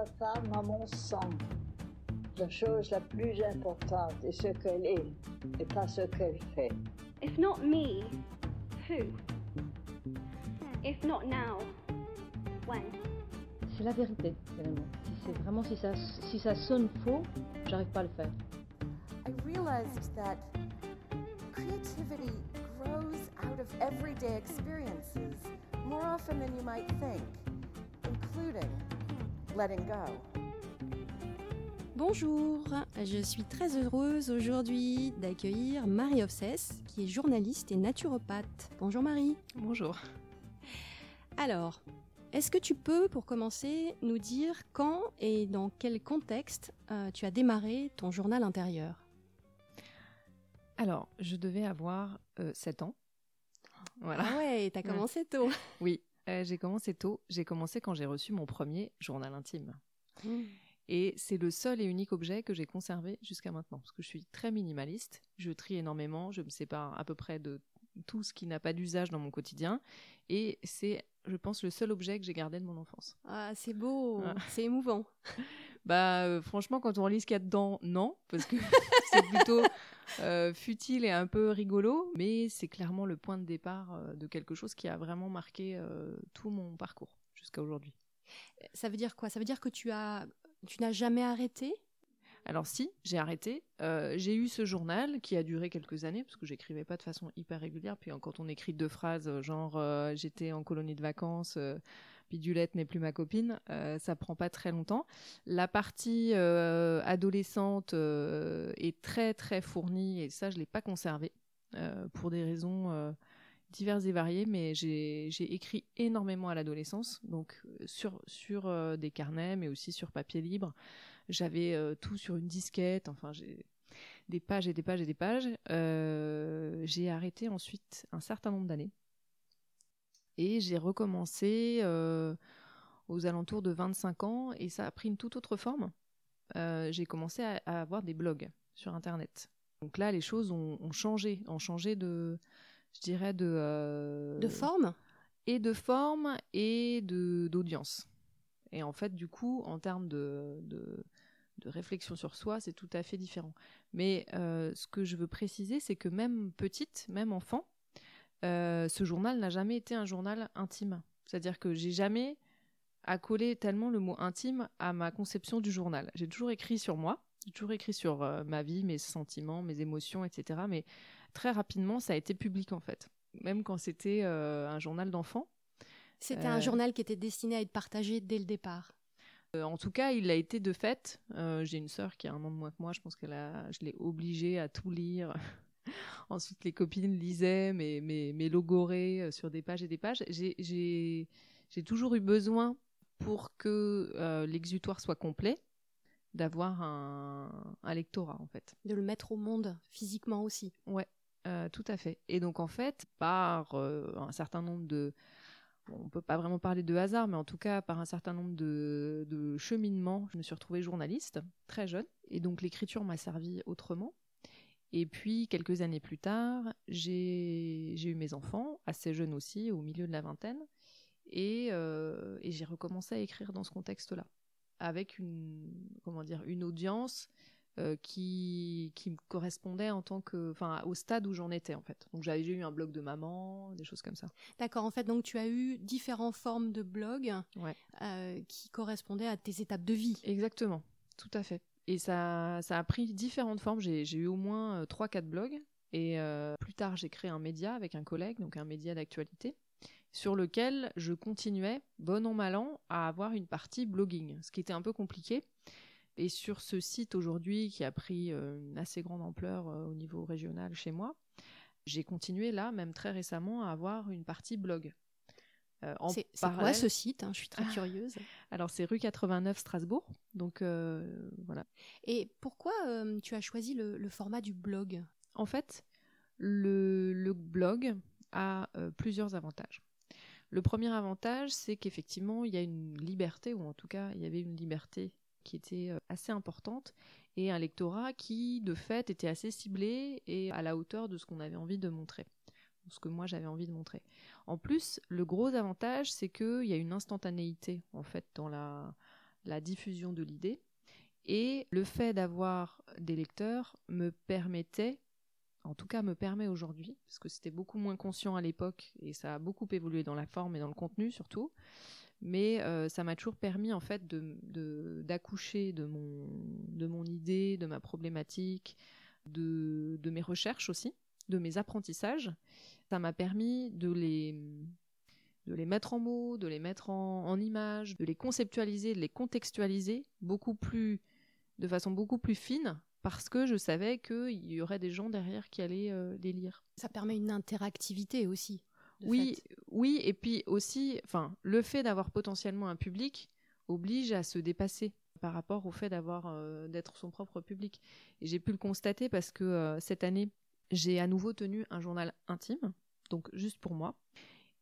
la femme a mon sang. La chose la plus importante est ce qu'elle est et pas ce qu'elle fait. If not me, who? If not now, when? C'est la vérité, finalement. Si c'est vraiment si ça, si ça sonne faux, j'arrive pas à le faire. I realized that creativity grows out of everyday experiences more often than you might think, including letting go. Bonjour, je suis très heureuse aujourd'hui d'accueillir Marie Offsès, qui est journaliste et naturopathe. Bonjour Marie. Bonjour. Alors, est-ce que tu peux, pour commencer, nous dire quand et dans quel contexte euh, tu as démarré ton journal intérieur? Alors, je devais avoir 7 ans. Voilà. Ah ouais, t'as commencé tôt. Oui, euh, j'ai commencé tôt. J'ai commencé quand j'ai reçu mon premier journal intime. Mmh. Et c'est le seul et unique objet que j'ai conservé jusqu'à maintenant. Parce que je suis très minimaliste. Je trie énormément. Je me sépare à peu près de tout ce qui n'a pas d'usage dans mon quotidien. Et c'est, je pense, le seul objet que j'ai gardé de mon enfance. Ah, c'est beau, Ah. c'est émouvant. Bah, euh, franchement, quand on relit ce qu'il y a dedans, non. Parce que c'est plutôt euh, futile et un peu rigolo. Mais c'est clairement le point de départ euh, de quelque chose qui a vraiment marqué euh, tout mon parcours jusqu'à aujourd'hui. Ça veut dire quoi? Ça veut dire que tu as, tu n'as jamais arrêté? Alors si, j'ai arrêté. Euh, j'ai eu ce journal qui a duré quelques années parce que j'écrivais pas de façon hyper régulière. Puis quand on écrit deux phrases, genre euh, j'étais en colonie de vacances, euh, Bidulette n'est plus ma copine, euh, ça prend pas très longtemps. La partie euh, adolescente euh, est très très fournie et ça je l'ai pas conservé pour des raisons diverses et variées. Mais j'ai écrit énormément à l'adolescence, donc sur sur des carnets, mais aussi sur papier libre. J'avais tout sur une disquette, enfin j'ai des pages et des pages et des pages. J'ai arrêté ensuite un certain nombre d'années. Et j'ai recommencé euh, aux alentours de 25 ans et ça a pris une toute autre forme. Euh, j'ai commencé à, à avoir des blogs sur Internet. Donc là, les choses ont, ont changé, ont changé de, je dirais, de... euh, de forme? et de forme et d'audience. Et en fait, du coup, en termes de, de, de réflexion sur soi, c'est tout à fait différent. Mais euh, ce que je veux préciser, c'est que même petite, même enfant, euh, ce journal n'a jamais été un journal intime. C'est-à-dire que j'ai jamais accolé tellement le mot intime à ma conception du journal. J'ai toujours écrit sur moi, j'ai toujours écrit sur euh, ma vie, mes sentiments, mes émotions, etc. Mais très rapidement, ça a été public en fait. Même quand c'était euh, un journal d'enfant. C'était un journal qui était destiné à être partagé dès le départ. Euh, en tout cas, il l'a été de fait. Euh, J'ai une sœur qui a un an de moins que moi. Je pense qu'elle a, je l'ai obligée à tout lire. Ensuite, les copines lisaient mes, mes, mes logorées euh, sur des pages et des pages. J'ai- toujours eu besoin, pour que euh, l'exutoire soit complet, d'avoir un, un lectorat, en fait. De le mettre au monde physiquement aussi. Ouais, euh, tout à fait. Et donc en fait, par euh, un certain nombre de, on peut pas vraiment parler de hasard, mais en tout cas par un certain nombre de, de cheminements, je me suis retrouvée journaliste très jeune, et donc l'écriture m'a servi autrement. Et puis quelques années plus tard, j'ai eu mes enfants, assez jeunes aussi, au milieu de la vingtaine, et, euh, et j'ai recommencé à écrire dans ce contexte-là, avec une comment dire une audience euh, qui, qui me correspondait en tant que, enfin, au stade où j'en étais en fait. Donc j'avais eu un blog de maman, des choses comme ça. D'accord, en fait, donc tu as eu différentes formes de blogs Ouais. euh, qui correspondaient à tes étapes de vie. Exactement, tout à fait. Et ça, ça a pris différentes formes. J'ai eu au moins 3-4 blogs. Et euh, plus tard, j'ai créé un média avec un collègue, donc un média d'actualité, sur lequel je continuais, bon an, mal an, à avoir une partie blogging, ce qui était un peu compliqué. Et sur ce site aujourd'hui, qui a pris euh, une assez grande ampleur euh, au niveau régional chez moi, j'ai continué là, même très récemment, à avoir une partie blog. Euh, C'est quoi ce site hein? Je suis très curieuse. Alors c'est rue 89 Strasbourg, donc euh, voilà. Et pourquoi euh, tu as choisi le, le format du blog? En fait, le, le blog a euh, plusieurs avantages. Le premier avantage, c'est qu'effectivement, il y a une liberté, ou en tout cas, il y avait une liberté qui était assez importante, et un lectorat qui, de fait, était assez ciblé et à la hauteur de ce qu'on avait envie de montrer, ce que moi j'avais envie de montrer. En plus, le gros avantage, c'est qu'il y a une instantanéité, en fait, dans la, diffusion de l'idée. Et le fait d'avoir des lecteurs me permettait, en tout cas me permet aujourd'hui, parce que c'était beaucoup moins conscient à l'époque et ça a beaucoup évolué dans la forme et dans le contenu surtout, mais euh, ça m'a toujours permis en fait d'accoucher de, mon idée, de ma problématique, de mes recherches aussi, de mes apprentissages. Ça m'a permis de les de les mettre en mots, de les mettre en, en images, de les conceptualiser, de les contextualiser beaucoup plus de façon beaucoup plus fine parce que je savais qu'il y aurait des gens derrière qui allaient euh, les lire. Ça permet une interactivité aussi. Oui, oui, et puis aussi, enfin, le fait d'avoir potentiellement un public oblige à se dépasser par rapport au fait d'avoir euh, d'être son propre public. Et j'ai pu le constater parce que euh, cette année, j'ai à nouveau tenu un journal intime, donc juste pour moi,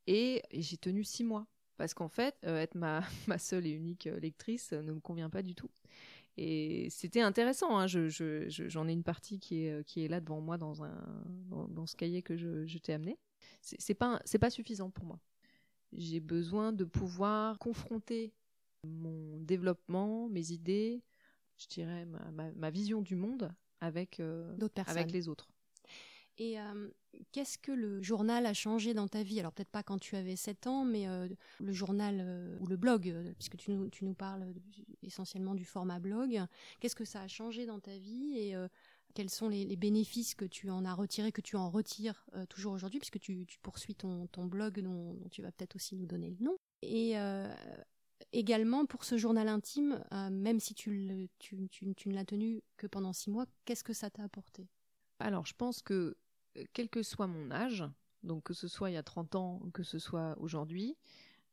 et, j'ai tenu six mois parce qu'en fait, être ma, ma seule et unique lectrice ne me convient pas du tout. Et c'était intéressant. Hein. j'en ai une partie qui est, qui est là devant moi dans, un, dans, ce cahier que je, t'ai amené. C'est pas, pas suffisant pour moi. J'ai besoin de pouvoir confronter mon développement, mes idées, je dirais ma, ma, vision du monde avec, euh, avec les autres. Et euh, qu'est-ce que le journal a changé dans ta vie? Alors peut-être pas quand tu avais 7 ans, mais euh, le journal euh, ou le blog, puisque tu nous, parles essentiellement du format blog, qu'est-ce que ça a changé dans ta vie? Et quels sont les, bénéfices que tu en as retirés, que tu en retires toujours aujourd'hui, puisque tu, poursuis ton, blog dont, tu vas peut-être aussi nous donner le nom. Et également pour ce journal intime, même si tu, tu, ne l'as tenu que pendant six mois, qu'est-ce que ça t'a apporté? Alors, je pense que quel que soit mon âge, donc que ce soit il y a 30 ans ou que ce soit aujourd'hui,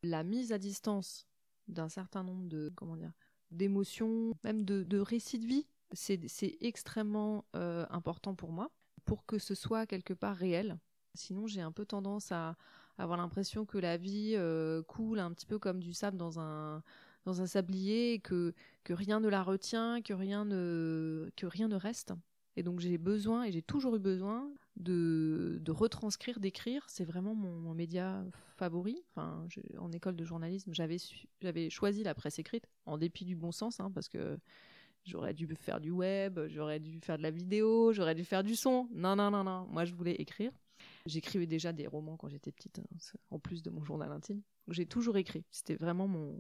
la mise à distance d'un certain nombre de comment dire d'émotions, même de, récits de vie, c'est extrêmement euh, important pour moi pour que ce soit quelque part réel. Sinon, j'ai un peu tendance à avoir l'impression que la vie euh, coule un petit peu comme du sable dans un dans un sablier, que que rien ne la retient, que rien ne que rien ne reste. Et donc j'ai besoin, et j'ai toujours eu besoin, de, de retranscrire, d'écrire. C'est vraiment mon, média favori. Enfin, en école de journalisme, j'avais, choisi la presse écrite, en dépit du bon sens, hein, parce que j'aurais dû faire du web, j'aurais dû faire de la vidéo, j'aurais dû faire du son. Non, non, non, non. Moi, je voulais écrire. J'écrivais déjà des romans quand j'étais petite, hein, en plus de mon journal intime. J'ai toujours écrit. C'était vraiment mon,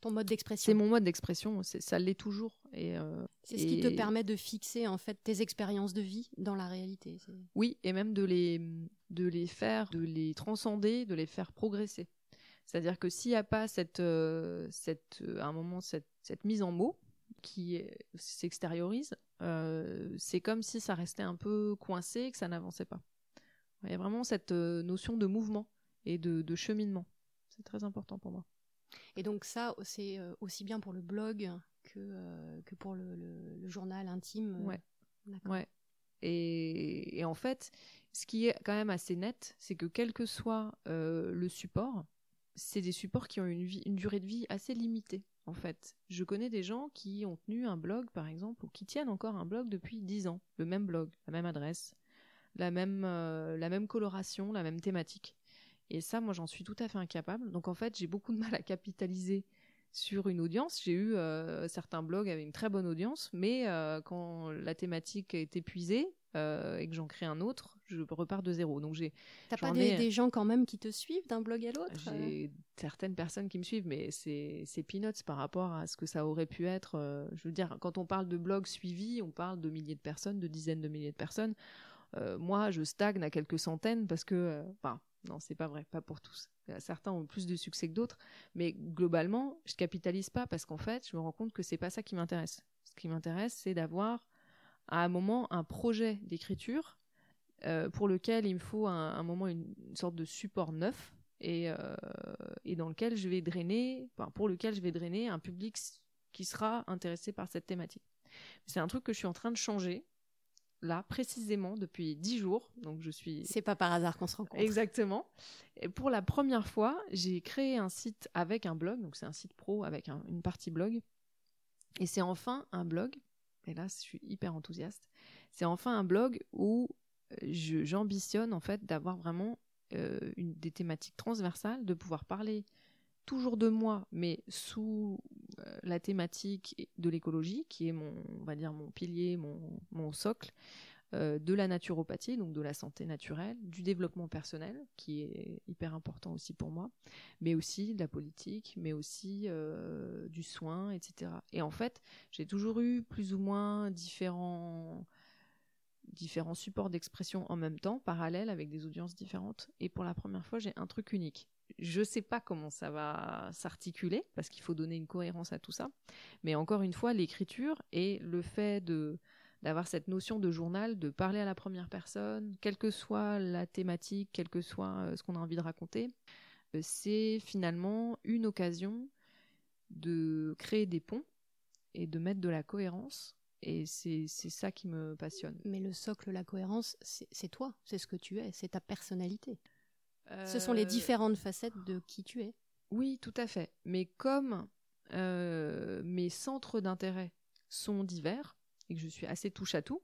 ton mode d'expression. C'est mon mode d'expression, ça l'est toujours. Et euh, c'est ce qui te permet de fixer en fait tes expériences de vie dans la réalité. Oui, et même de les de les faire, de les transcender, de les faire progresser. C'est-à-dire que s'il n'y a pas cette euh, cette euh, à un moment cette, cette mise en mots qui s'extériorise, c'est comme si ça restait un peu coincé, que ça n'avançait pas. Il y a vraiment cette notion de mouvement et de, de cheminement. C'est très important pour moi. Et donc ça, c'est euh, aussi bien pour le blog que, euh, que pour le, le, journal intime. Euh, ouais. Ouais. Et, et, en fait, ce qui est quand même assez net, c'est que quel que soit le support, c'est des supports qui ont une, vie, une durée de vie assez limitée. En fait, je connais des gens qui ont tenu un blog, par exemple, ou qui tiennent encore un blog depuis 10 ans, le même blog, la même adresse, la même, la même coloration, la même thématique. Et ça, moi, j'en suis tout à fait incapable. Donc, en fait, j'ai beaucoup de mal à capitaliser sur une audience. J'ai eu euh, certains blogs avec une très bonne audience, mais euh, quand la thématique est épuisée euh, et que j'en crée un autre, je repars de zéro. Donc, j'ai. T'as pas des, gens quand même qui te suivent d'un blog à l'autre J'ai certaines personnes qui me suivent, mais c'est peanuts par rapport à ce que ça aurait pu être. je veux dire, quand on parle de blogs suivis, on parle de milliers de personnes, de dizaines de milliers de personnes. moi, je stagne à quelques centaines parce que, enfin, non, c'est pas vrai, pas pour tous. Certains ont plus de succès que d'autres, mais globalement, je capitalise pas parce qu'en fait, je me rends compte que c'est pas ça qui m'intéresse. Ce qui m'intéresse, c'est d'avoir à un moment un projet d'écriture euh, pour lequel il me faut un, un moment une, sorte de support neuf et, euh, dans lequel je vais drainer, pour lequel je vais drainer un public qui sera intéressé par cette thématique. C'est un truc que je suis en train de changer là précisément depuis dix jours. Donc je suis. C'est pas par hasard qu'on se rencontre. Exactement. Et pour la première fois, j'ai créé un site avec un blog. Donc c'est un site pro avec une partie blog. Et c'est enfin un blog. Et là, je suis hyper enthousiaste. C'est enfin un blog où euh, j'ambitionne en fait d'avoir vraiment euh, une, des thématiques transversales, de pouvoir parler toujours de moi, mais sous, euh, la thématique de l'écologie, qui est mon, on va dire mon pilier, mon, mon socle, euh, de la naturopathie, donc de la santé naturelle, du développement personnel, qui est hyper important aussi pour moi, mais aussi de la politique, mais aussi euh, du soin, etc. Et en fait, j'ai toujours eu plus ou moins différents différents supports d'expression en même temps, parallèles, avec des audiences différentes. Et pour la première fois, j'ai un truc unique. Je sais pas comment ça va s'articuler, parce qu'il faut donner une cohérence à tout ça. Mais encore une fois, l'écriture et le fait de d'avoir cette notion de journal, de parler à la première personne, quelle que soit la thématique, quel que soit euh, ce qu'on a envie de raconter, euh, c'est finalement une occasion de créer des ponts et de mettre de la cohérence. Et c'est ça qui me passionne. Mais le socle, la cohérence, c'est toi, c'est ce que tu es, c'est ta personnalité. Ce sont les euh, différentes facettes de qui tu es. Oui, tout à fait. Mais comme mes centres d'intérêt sont divers, et que je suis assez touche à tout,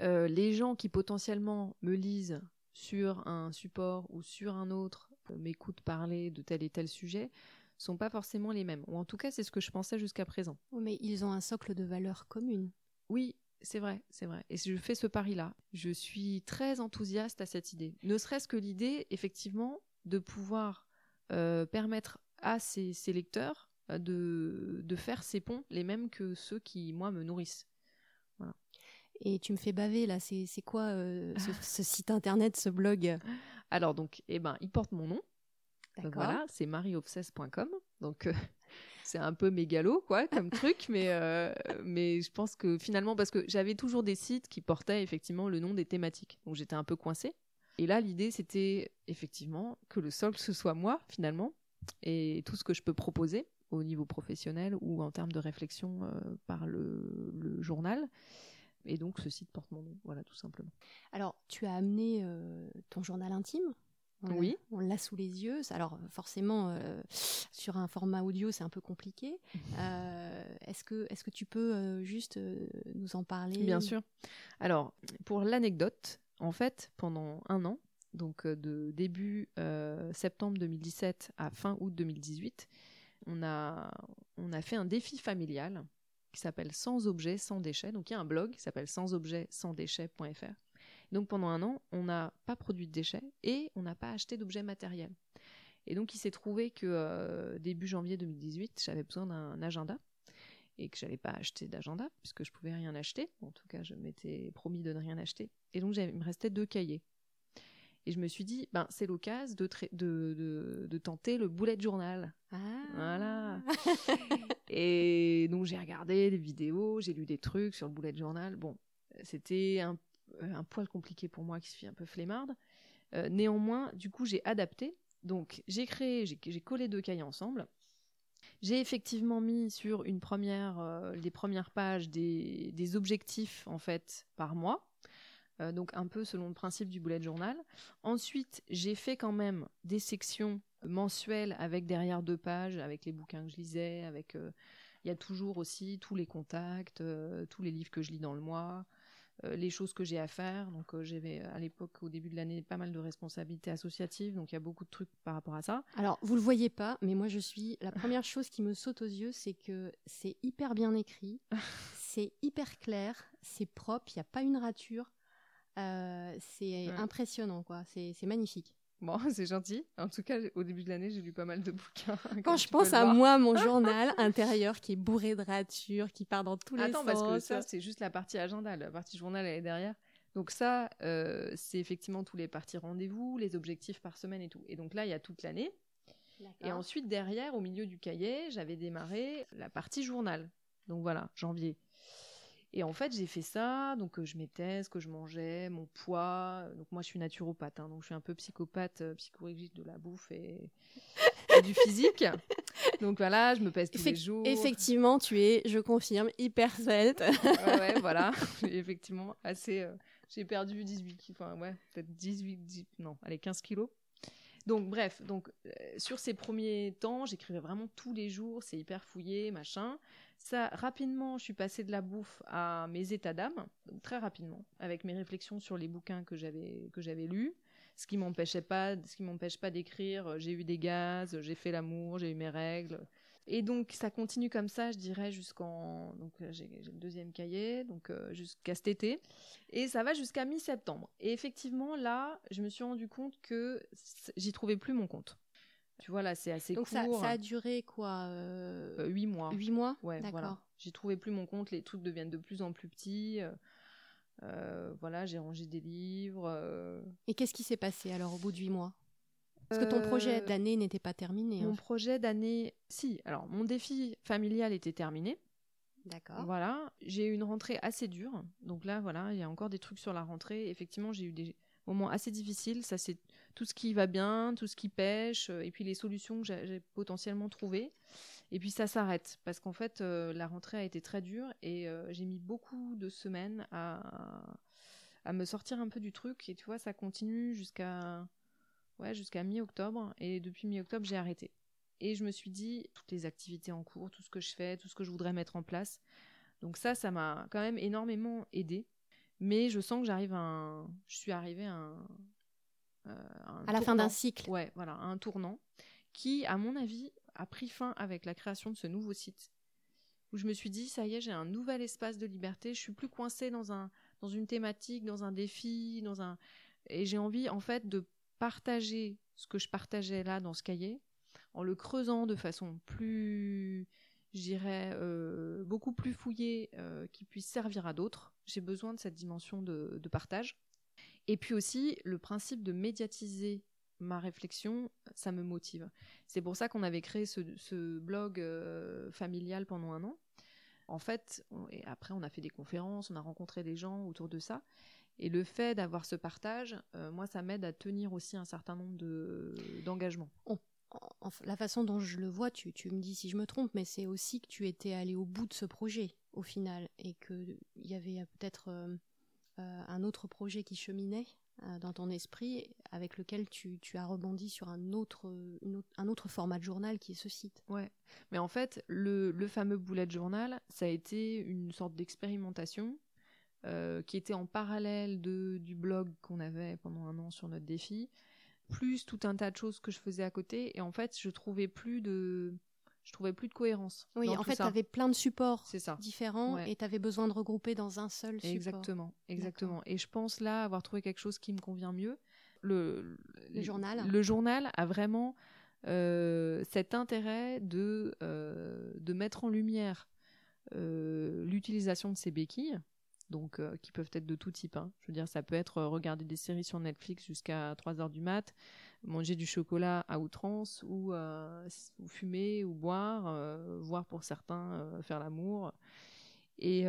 euh, les gens qui potentiellement me lisent sur un support ou sur un autre, euh, m'écoutent parler de tel et tel sujet, sont pas forcément les mêmes. Ou en tout cas, c'est ce que je pensais jusqu'à présent. mais ils ont un socle de valeurs communes. Oui, c'est vrai, c'est vrai. Et je fais ce pari-là. Je suis très enthousiaste à cette idée. Ne serait-ce que l'idée, effectivement, de pouvoir euh, permettre à ces, lecteurs de, de, faire ces ponts, les mêmes que ceux qui, moi, me nourrissent. Et tu me fais baver là, c'est quoi euh, ce, site internet, ce blog? Alors donc, eh ben, il porte mon nom. Voilà, c'est marieobsesse.com. Donc euh, c'est un peu mégalo quoi comme truc, mais euh, mais je pense que finalement parce que j'avais toujours des sites qui portaient effectivement le nom des thématiques, donc j'étais un peu coincée. Et là, l'idée c'était effectivement que le socle ce soit moi finalement et tout ce que je peux proposer au niveau professionnel ou en termes de réflexion par le, le journal. Et donc, ce site porte mon nom, voilà, tout simplement. Alors, tu as amené euh, ton journal intime oui. On l'a sous les yeux. Alors forcément, euh, sur un format audio, c'est un peu compliqué. Euh, est-ce que, est que tu peux juste nous en parler? Bien sûr. Alors, pour l'anecdote, en fait, pendant un an, donc de début septembre 2017 à fin août 2018, on a, on a fait un défi familial qui s'appelle Sans objets, sans déchets. Donc il y a un blog qui s'appelle sans objets, sans déchets.fr. Donc pendant un an, on n'a pas produit de déchets et on n'a pas acheté d'objets matériels. Et donc il s'est trouvé que euh, début janvier 2018, j'avais besoin d'un agenda et que j'avais pas acheté d'agenda puisque je pouvais rien acheter. En tout cas, je m'étais promis de ne rien acheter. Et donc il me restait deux cahiers. Et je me suis dit, ben, c'est l'occasion de, de, de, tenter le bullet journal. Ah. Voilà. et donc j'ai regardé des vidéos, j'ai lu des trucs sur le bullet journal. Bon, c'était un, un poil compliqué pour moi qui suis un peu flemmarde. Euh, néanmoins, du coup, j'ai adapté. Donc j'ai créé, j'ai collé deux cahiers ensemble. J'ai effectivement mis sur une première, euh, les premières pages des, des, objectifs en fait par mois. Euh, donc un peu selon le principe du bullet journal. Ensuite, j'ai fait quand même des sections mensuelles avec derrière deux pages, avec les bouquins que je lisais, avec euh, il y a toujours aussi tous les contacts, euh, tous les livres que je lis dans le mois, les choses que j'ai à faire. Donc j'avais à l'époque, au début de l'année, pas mal de responsabilités associatives, donc il y a beaucoup de trucs par rapport à ça. Alors vous le voyez pas, mais moi je suis la première chose qui me saute aux yeux, c'est que c'est hyper bien écrit, c'est hyper clair, c'est propre, il n'y a pas une rature. Euh, c'est impressionnant, quoi. C'est magnifique. Bon, c'est gentil. En tout cas, au début de l'année, j'ai lu pas mal de bouquins. Quand je pense à moi, mon journal intérieur qui est bourré de ratures, qui part dans tous les sens. Attends, parce que ça, c'est juste la partie agenda. La partie journal, elle est derrière. Donc ça, euh, c'est effectivement tous les parties rendez-vous, les objectifs par semaine et tout. Et donc là, il y a toute l'année. Et ensuite, derrière, au milieu du cahier, j'avais démarré la partie journal. Donc voilà, janvier. Et en fait, j'ai fait ça, donc euh, je mettais ce que je mangeais, mon poids. Donc moi, je suis naturopathe, hein, donc je suis un peu psychopathe, euh, psychorigide de la bouffe et, du physique. Donc voilà, je me pèse tous les jours. Effectivement, tu es, je confirme, hyper svelte. ouais, voilà, effectivement, assez. Euh, j'ai perdu 18, enfin ouais, peut-être 18, non, allez, 15 kilos. Donc bref, donc sur ces premiers temps, j'écrivais vraiment tous les jours, c'est hyper fouillé, machin. Ça, rapidement, je suis passée de la bouffe à mes états d'âme, très rapidement, avec mes réflexions sur les bouquins que j'avais que j'avais lus, ce qui m'empêchait pas, ce qui m'empêche pas d'écrire. J'ai eu des gaz, j'ai fait l'amour, j'ai eu mes règles. Et donc ça continue comme ça, je dirais, jusqu'en donc j'ai le deuxième cahier, donc euh, jusqu'à cet été, et ça va jusqu'à mi-septembre. Et effectivement là, je me suis rendu compte que j'y trouvais plus mon compte. Tu vois là, c'est assez donc court. Donc ça, a duré quoi euh... Huit mois. Huit mois? Ouais, voilà. J'y trouvais plus mon compte, les trucs deviennent de plus en plus petits. Euh, voilà, j'ai rangé des livres. Et qu'est-ce qui s'est passé alors au bout de huit mois? Parce que ton projet d'année n'était pas terminé. Mon projet d'année, si. Alors, mon défi familial était terminé. D'accord. Voilà. J'ai eu une rentrée assez dure. Donc là, voilà, il y a encore des trucs sur la rentrée. Effectivement, j'ai eu des moments assez difficiles. Ça, c'est tout ce qui va bien, tout ce qui pêche, et puis les solutions que j'ai potentiellement trouvées. Et puis ça s'arrête parce qu'en fait, euh, la rentrée a été très dure et euh, j'ai mis beaucoup de semaines à, à me sortir un peu du truc. Et tu vois, ça continue jusqu'à ouais, jusqu'à mi-octobre. Et depuis mi-octobre, j'ai arrêté. Et je me suis dit, toutes les activités en cours, tout ce que je fais, tout ce que je voudrais mettre en place. Donc ça, ça m'a quand même énormément aidé. Mais je sens que j'arrive à un... Je suis arrivée à un... Euh, à la fin d'un cycle. Ouais, voilà, un tournant qui, à mon avis, a pris fin avec la création de ce nouveau site. Où je me suis dit, ça y est, j'ai un nouvel espace de liberté. Je suis plus coincée dans un, dans une thématique, dans un défi, dans un, et j'ai envie, en fait, de partager ce que je partageais là dans ce cahier, en le creusant de façon plus, j'irais, euh, beaucoup plus fouillée, euh, qui puisse servir à d'autres. J'ai besoin de cette dimension de, partage. Et puis aussi, le principe de médiatiser ma réflexion, ça me motive. C'est pour ça qu'on avait créé ce, blog euh, familial pendant un an. En fait, et après on a fait des conférences, on a rencontré des gens autour de ça. Et le fait d'avoir ce partage, euh, moi, ça m'aide à tenir aussi un certain nombre d'engagements. La façon dont je le vois, tu, me dis si je me trompe, mais c'est aussi que tu étais allé au bout de ce projet au final et qu'il y avait peut-être euh, euh, un autre projet qui cheminait dans ton esprit avec lequel tu, as rebondi sur un autre, format de journal qui est ce site. Ouais, mais en fait, le, le fameux bullet journal, ça a été une sorte d'expérimentation euh, qui était en parallèle du blog qu'on avait pendant un an sur notre défi, plus tout un tas de choses que je faisais à côté. Et en fait, je trouvais plus de, je trouvais plus de cohérence. Oui, en fait, tu avais plein de supports ça. différents et tu avais besoin de regrouper dans un seul support. Exactement, exactement. Et je pense là avoir trouvé quelque chose qui me convient mieux. Le, le journal. Le journal a vraiment euh, cet intérêt de, euh, de mettre en lumière l'utilisation de ces béquilles donc euh, qui peuvent être de tout type. Hein. Je veux dire, ça peut être euh, regarder des séries sur Netflix jusqu'à 3 heures du mat, manger du chocolat à outrance, ou, euh, fumer, ou boire, voire pour certains faire l'amour. Et,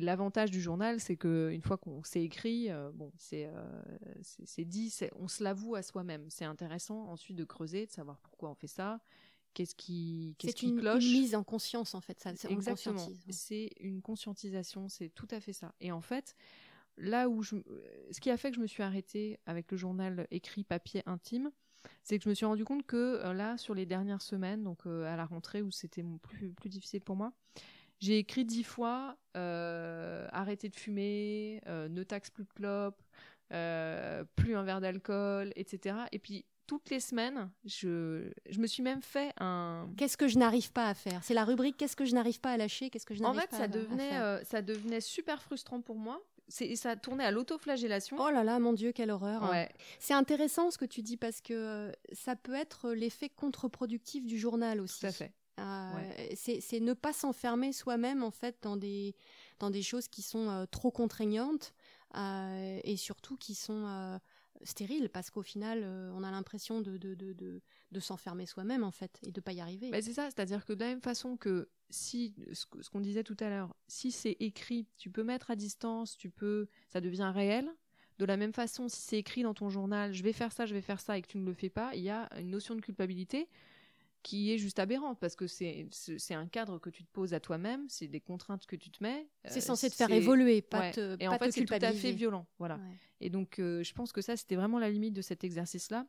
l'avantage du journal, c'est que une fois qu'on s'est écrit, bon, c'est dit, on se l'avoue à soi-même. C'est intéressant ensuite de creuser, de savoir pourquoi on fait ça, qu'est-ce qui, qu'est-ce qui une, cloche. une mise en conscience en fait, ça. Exactement. C'est une conscientisation, c'est tout à fait ça. Et en fait, là où je, ce qui a fait que je me suis arrêtée avec le journal écrit papier intime, c'est que je me suis rendu compte que euh, là, sur les dernières semaines, donc euh, à la rentrée où c'était plus plus difficile pour moi, j'ai écrit dix fois euh, arrêter de fumer, ne taxe plus de clopes, plus un verre d'alcool, etc. Et puis toutes les semaines, je, je me suis même fait un. Qu'est-ce que je n'arrive pas à faire? C'est la rubrique Qu'est-ce que je n'arrive pas à lâcher? Qu'est-ce que je n'arrive pas ça à, devenait, En fait, ça devenait super frustrant pour moi. C'est, ça tournait à l'autoflagellation. Oh là là, mon Dieu, quelle horreur. Ouais. C'est intéressant ce que tu dis parce que euh, ça peut être l'effet contre-productif du journal aussi. Tout à fait. Euh, c'est, ne pas s'enfermer soi-même en fait dans des, dans des choses qui sont euh, trop contraignantes et surtout qui sont stérile parce qu'au final, euh, on a l'impression de, de, de, de, s'enfermer soi-même en fait et de pas y arriver. c'est ça, c'est-à-dire que de la même façon que si ce, qu'on disait tout à l'heure, si c'est écrit, tu peux mettre à distance, tu peux, ça devient réel. De la même façon, si c'est écrit dans ton journal, je vais faire ça, je vais faire ça et que tu ne le fais pas, il y a une notion de culpabilité qui est juste aberrante parce que c'est c'est un cadre que tu te poses à toi-même, c'est des contraintes que tu te mets. C'est euh, censé te faire évoluer, pas te Et en fait, c'est tout à fait violent, voilà. Et donc, euh, je pense que ça, c'était vraiment la limite de cet exercice-là.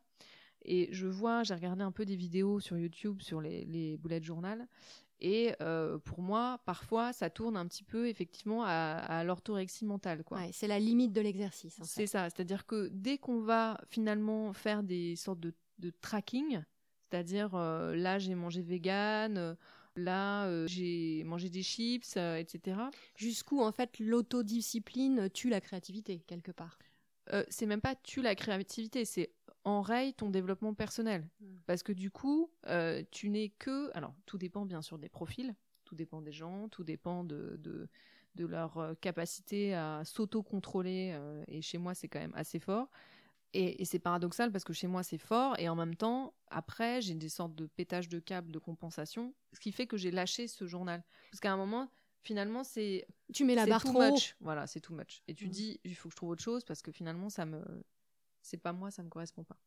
Et je vois, j'ai regardé un peu des vidéos sur YouTube sur les, les bullet journal. Et euh, pour moi, parfois, ça tourne un petit peu effectivement à, à l'orthorexie mentale. Quoi. c'est la limite de l'exercice. C'est ça, c'est-à-dire que dès qu'on va finalement faire des sortes de, de tracking, c'est-à-dire, euh, là, j'ai mangé vegan, Là, euh, j'ai mangé des chips, euh, etc. Jusqu'où, en fait, l'autodiscipline tue la créativité, quelque part? Euh, c'est même pas tue la créativité, c'est enraye ton développement personnel. Mm. Parce que du coup, euh, tu n'es que. Alors, tout dépend bien sûr des profils, tout dépend des gens, tout dépend de, de, de leur euh, capacité à s'auto-contrôler. euh, et chez moi, c'est quand même assez fort. Et, et c'est paradoxal parce que chez moi, c'est fort. Et en même temps, après, j'ai des sortes de pétages de câbles de compensation. Ce qui fait que j'ai lâché ce journal. Parce qu'à un moment, finalement, c'est Tu mets la barre too trop much. Voilà, c'est too much. Et tu Mm. dis, il faut que je trouve autre chose parce que finalement, ça me, c'est pas moi, ça me correspond pas.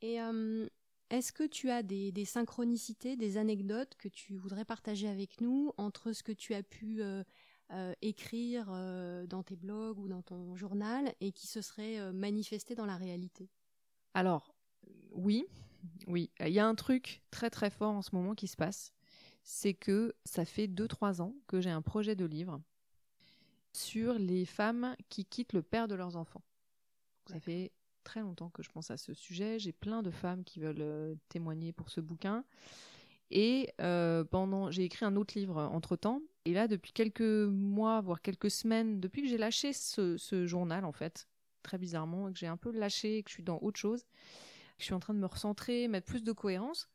Et euh, est-ce que tu as des, des synchronicités, des anecdotes que tu voudrais partager avec nous entre ce que tu as pu euh, euh, écrire euh, dans tes blogs ou dans ton journal et qui se seraient euh, manifestées dans la réalité Alors, oui, oui, il y a un truc très très fort en ce moment qui se passe, c'est que ça fait 2-3 ans que j'ai un projet de livre sur les femmes qui quittent le père de leurs enfants. Ça fait très longtemps que je pense à ce sujet. J'ai plein de femmes qui veulent témoigner pour ce bouquin. Et pendant, j'ai écrit un autre livre entre temps. Et là, depuis quelques mois, voire quelques semaines, depuis que j'ai lâché ce, journal, en fait, très bizarrement, que j'ai un peu lâché, que je suis dans autre chose, que je suis en train de me recentrer, mettre plus de cohérence,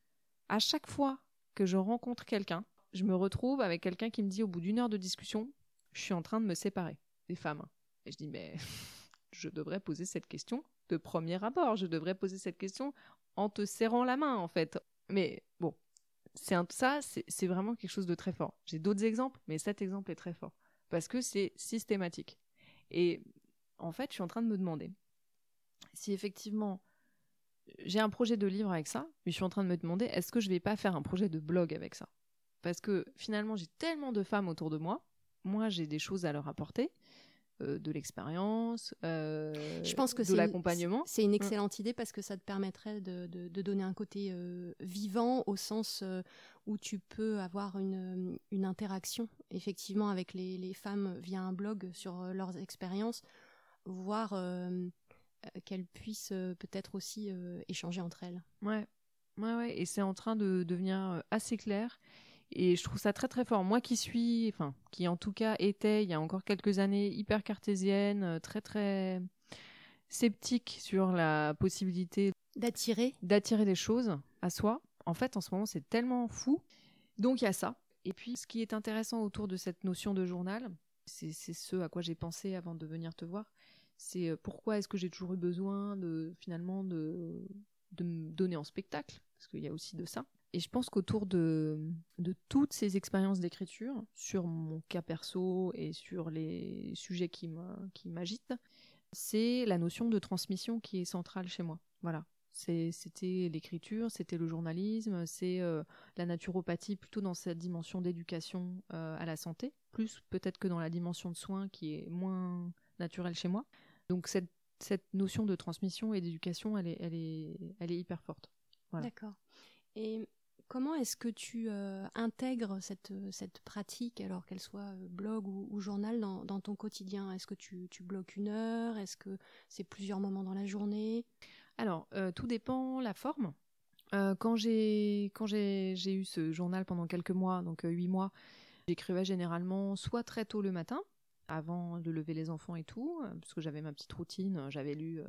à chaque fois que je rencontre quelqu'un, je me retrouve avec quelqu'un qui me dit au bout d'une heure de discussion, je suis en train de me séparer des femmes. Et je dis, mais je devrais poser cette question de premier abord, je devrais poser cette question en te serrant la main, en fait. Mais bon, c'est ça, c'est c'est vraiment quelque chose de très fort. J'ai d'autres exemples, mais cet exemple est très fort. Parce que c'est systématique. Et en fait, je suis en train de me demander si effectivement j'ai un projet de livre avec ça, mais je suis en train de me demander est-ce que je vais pas faire un projet de blog avec ça? Parce que finalement, j'ai tellement de femmes autour de moi. Moi, j'ai des choses à leur apporter, euh, de l'expérience, euh, Je pense que de l'accompagnement. C'est une excellente idée parce que ça te permettrait de, de- de donner un côté euh, vivant au sens euh, où tu peux avoir une, une interaction effectivement avec les, les femmes via un blog sur leurs expériences, voire euh, qu'elles puissent peut-être aussi échanger entre elles. Ouais, ouais, ouais. Et c'est en train de devenir assez clair. Et je trouve ça très très fort. Moi qui suis, enfin, qui en tout cas était il y a encore quelques années hyper cartésienne, euh, très très sceptique sur la possibilité D'attirer d'attirer des choses à soi. En fait, en ce moment, c'est tellement fou. Donc il y a ça. Et puis, ce qui est intéressant autour de cette notion de journal, c'est ce à quoi j'ai pensé avant de venir te voir. C'est euh, pourquoi est-ce que j'ai toujours eu besoin de finalement de, de me donner en spectacle, parce qu'il y a aussi de ça. Et je pense qu'autour de, toutes ces expériences d'écriture, sur mon cas perso et sur les sujets qui m'agitent, c'est la notion de transmission qui est centrale chez moi. Voilà. C'était l'écriture, c'était le journalisme, c'est euh, la naturopathie plutôt dans cette dimension d'éducation euh, à la santé, plus peut-être que dans la dimension de soins qui est moins naturelle chez moi. Donc cette, cette notion de transmission et d'éducation, elle est, elle, est, elle est hyper forte. D'accord. Comment est-ce que tu euh, intègres cette, euh, cette pratique, alors qu'elle soit euh, blog ou, ou journal, dans, ton quotidien? Est-ce que tu, bloques une heure? Est-ce que c'est plusieurs moments dans la journée? Alors, tout dépend la forme. Quand j'ai eu ce journal pendant quelques mois, donc huit mois, j'écrivais généralement soit très tôt le matin, avant de lever les enfants et tout, parce que j'avais ma petite routine. J'avais lu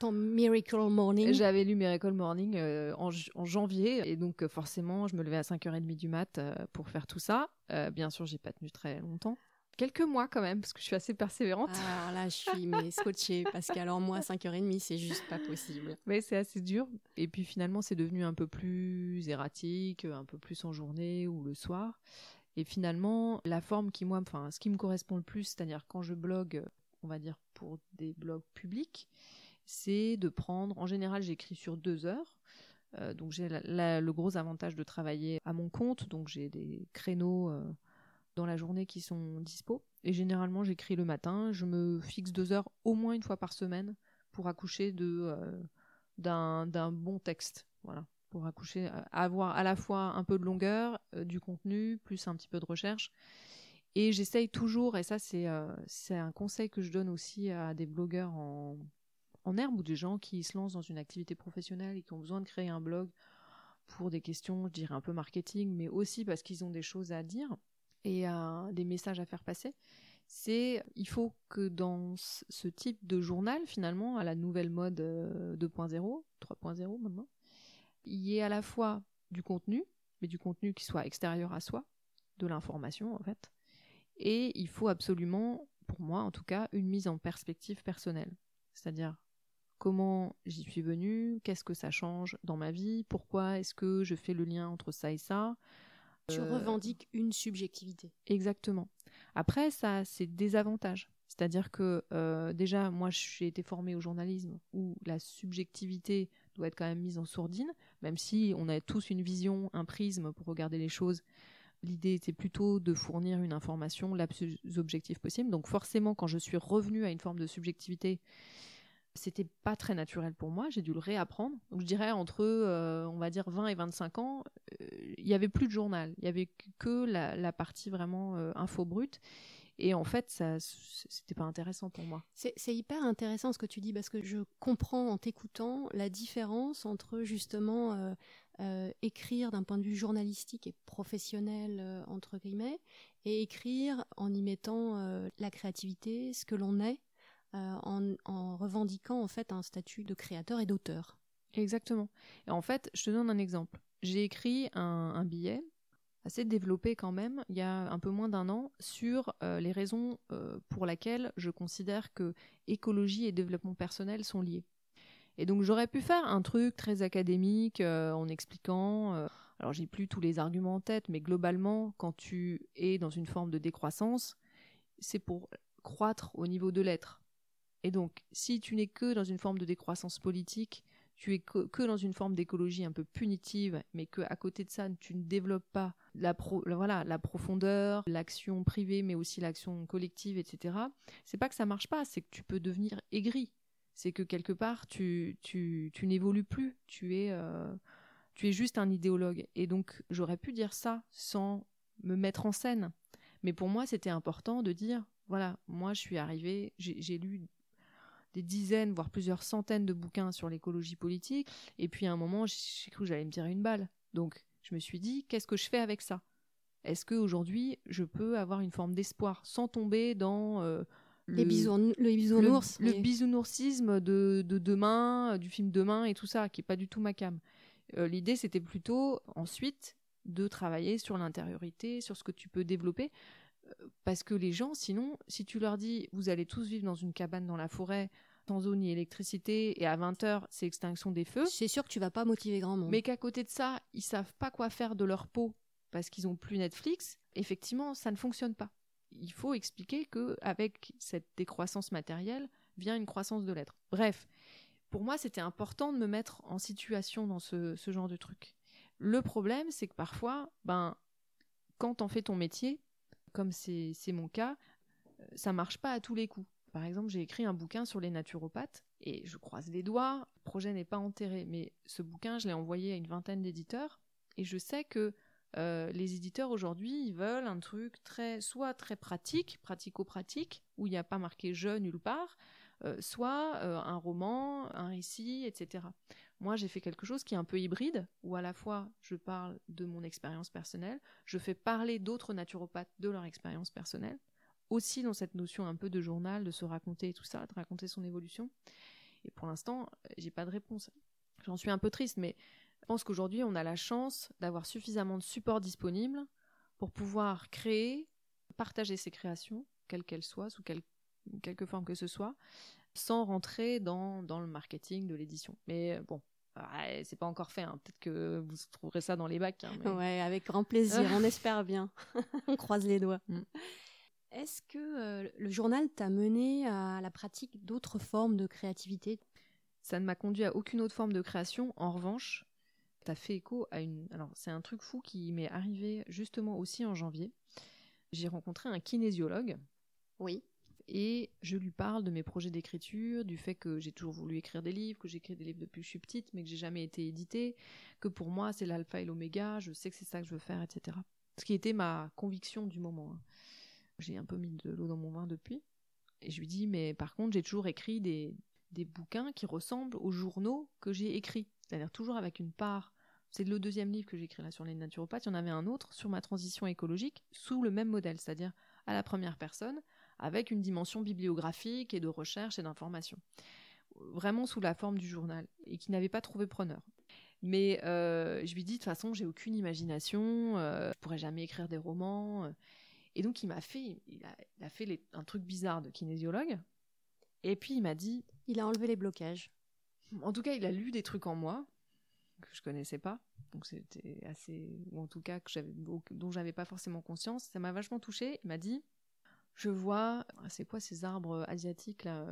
Ton Miracle Morning? J'avais lu Miracle Morning euh, en, janvier, et donc euh, forcément, je me levais à 5h30 du mat euh, pour faire tout ça. Bien sûr, j'ai pas tenu très longtemps. Quelques mois quand même, parce que je suis assez persévérante. Ah, Alors là, je suis mais scotchée, parce qu'alors moi, 5h30, c'est juste pas possible. Mais c'est assez dur. Et puis finalement, c'est devenu un peu plus erratique, un peu plus en journée ou le soir. Et finalement, la forme qui, moi, enfin, ce qui me correspond le plus, c'est-à-dire quand je blogue, on va dire pour des blogs publics, c'est de prendre, en général, j'écris sur deux heures. Euh, donc j'ai le gros avantage de travailler à mon compte, donc j'ai des créneaux euh, dans la journée qui sont dispo. Et généralement, j'écris le matin. Je me fixe deux heures au moins une fois par semaine pour accoucher de euh, d'un bon texte. Voilà, pour accoucher, avoir à la fois un peu de longueur, du contenu, plus un petit peu de recherche. Et j'essaye toujours, et ça c'est un conseil que je donne aussi à des blogueurs en, en herbe ou des gens qui se lancent dans une activité professionnelle et qui ont besoin de créer un blog. pour des questions, je dirais un peu marketing, mais aussi parce qu'ils ont des choses à dire et des messages à faire passer. C'est il faut que dans ce type de journal, finalement, à la nouvelle mode 2.0, 3.0 maintenant, il y ait à la fois du contenu, mais du contenu qui soit extérieur à soi, de l'information en fait, et il faut absolument, pour moi en tout cas, une mise en perspective personnelle. C'est-à-dire comment j'y suis venue, qu'est-ce que ça change dans ma vie, pourquoi est-ce que je fais le lien entre ça et ça. Tu euh, revendiques une subjectivité. Exactement. Après, ça a ses désavantages. C'est-à-dire que euh, déjà, moi, j'ai été formée au journalisme où la subjectivité doit être quand même mise en sourdine, même si on a tous une vision, un prisme pour regarder les choses. L'idée était plutôt de fournir une information la plus objective possible. Donc forcément, quand je suis revenue à une forme de subjectivité, c'était pas très naturel pour moi, j'ai dû le réapprendre. Donc je dirais entre, euh, on va dire, 20 et 25 ans, euh, il n'y avait plus de journal, il y avait que la, partie vraiment euh, info brute. Et en fait, ça, c'était pas intéressant pour moi. C'est hyper intéressant ce que tu dis parce que je comprends en t'écoutant la différence entre justement écrire d'un point de vue journalistique et professionnel entre guillemets et écrire en y mettant la créativité, ce que l'on est euh, en, revendiquant en fait un statut de créateur et d'auteur. Exactement. Et en fait, je te donne un exemple. J'ai écrit un, billet assez développé quand même, il y a un peu moins d'un an, sur euh, les raisons euh, pour lesquelles je considère que écologie et développement personnel sont liés. Et donc j'aurais pu faire un truc très académique en expliquant, alors j'ai plus tous les arguments en tête, mais globalement, quand tu es dans une forme de décroissance, c'est pour croître au niveau de l'être. Et donc, si tu n'es que dans une forme de décroissance politique, tu es que, dans une forme d'écologie un peu punitive, mais que à côté de ça, tu ne développes pas la, voilà, la profondeur, l'action privée, mais aussi l'action collective, etc. C'est pas que ça marche pas, c'est que tu peux devenir aigri. C'est que quelque part, tu, tu, tu n'évolues plus. Tu es, euh, tu es juste un idéologue. Et donc, j'aurais pu dire ça sans me mettre en scène. Mais pour moi, c'était important de dire, voilà, moi, je suis arrivée, j'ai lu des dizaines, voire plusieurs centaines de bouquins sur l'écologie politique. Et puis à un moment, j'ai cru que j'allais me tirer une balle. Donc je me suis dit, qu'est-ce que je fais avec ça? Est-ce qu'aujourd'hui, je peux avoir une forme d'espoir sans tomber dans euh, le, bisounours, le, bisounoursisme de, demain, du film Demain et tout ça, qui est pas du tout ma cam. Euh, l'idée, c'était plutôt ensuite de travailler sur l'intériorité, sur ce que tu peux développer parce que les gens, sinon, si tu leur dis vous allez tous vivre dans une cabane dans la forêt, sans eau ni électricité, et à 20h, c'est extinction des feux. C'est sûr que tu vas pas motiver grand monde. Mais qu'à côté de ça, ils savent pas quoi faire de leur peau parce qu'ils ont plus Netflix, effectivement, ça ne fonctionne pas. Il faut expliquer que avec cette décroissance matérielle vient une croissance de l'être. Bref, pour moi, c'était important de me mettre en situation dans ce, ce genre de truc. Le problème, c'est que parfois, ben, quand on fait ton métier, comme c'est mon cas, euh, ça marche pas à tous les coups. Par exemple, j'ai écrit un bouquin sur les naturopathes et je croise les doigts, le projet n'est pas enterré, mais ce bouquin, je l'ai envoyé à une vingtaine d'éditeurs et je sais que euh, les éditeurs aujourd'hui, ils veulent un truc très, soit très pratique, pratico-pratique, où il n'y a pas marqué je nulle part, euh, soit un roman, un récit, etc. Moi, j'ai fait quelque chose qui est un peu hybride, où à la fois je parle de mon expérience personnelle, je fais parler d'autres naturopathes de leur expérience personnelle, aussi dans cette notion un peu de journal, de se raconter et tout ça, de raconter son évolution. Et pour l'instant, j'ai pas de réponse. J'en suis un peu triste, mais je pense qu'aujourd'hui, on a la chance d'avoir suffisamment de supports disponibles pour pouvoir créer, partager ses créations, quelles qu'elles soient, sous quelque forme que ce soit, sans rentrer dans, dans le marketing de l'édition. Mais bon, c'est pas encore fait. Hein. Peut-être que vous trouverez ça dans les bacs. Hein, ouais, avec grand plaisir. on espère bien. on croise les doigts. Mm. Est-ce que euh, le journal t'a mené à la pratique d'autres formes de créativité? Ça ne m'a conduit à aucune autre forme de création. En revanche, t'as fait écho à une. Alors, c'est un truc fou qui m'est arrivé justement aussi en janvier. J'ai rencontré un kinésiologue. Oui et je lui parle de mes projets d'écriture, du fait que j'ai toujours voulu écrire des livres, que j'écris des livres depuis que je suis petite, mais que j'ai jamais été édité, que pour moi c'est l'alpha et l'oméga, je sais que c'est ça que je veux faire, etc. Ce qui était ma conviction du moment. Hein. J'ai un peu mis de l'eau dans mon vin depuis. Et je lui dis, mais par contre, j'ai toujours écrit des, des bouquins qui ressemblent aux journaux que j'ai écrits. C'est-à-dire toujours avec une part c'est le deuxième livre que j'écris là sur les naturopathes. Il y en avait un autre sur ma transition écologique sous le même modèle, c'est-à-dire à la première personne, avec une dimension bibliographique et de recherche et d'information. Vraiment sous la forme du journal, et qui n'avait pas trouvé preneur. Mais euh, je lui dis de toute façon, j'ai aucune imagination, euh, je pourrais jamais écrire des romans. Et donc il m'a fait, il a, fait un truc bizarre de kinésiologue. Et puis il m'a dit, il a enlevé les blocages. En tout cas, il a lu des trucs en moi que je connaissais pas, donc c'était assez, ou en tout cas que j'avais, dont j'avais pas forcément conscience. Ça m'a vachement touché. Il m'a dit, je vois, c'est quoi ces arbres asiatiques là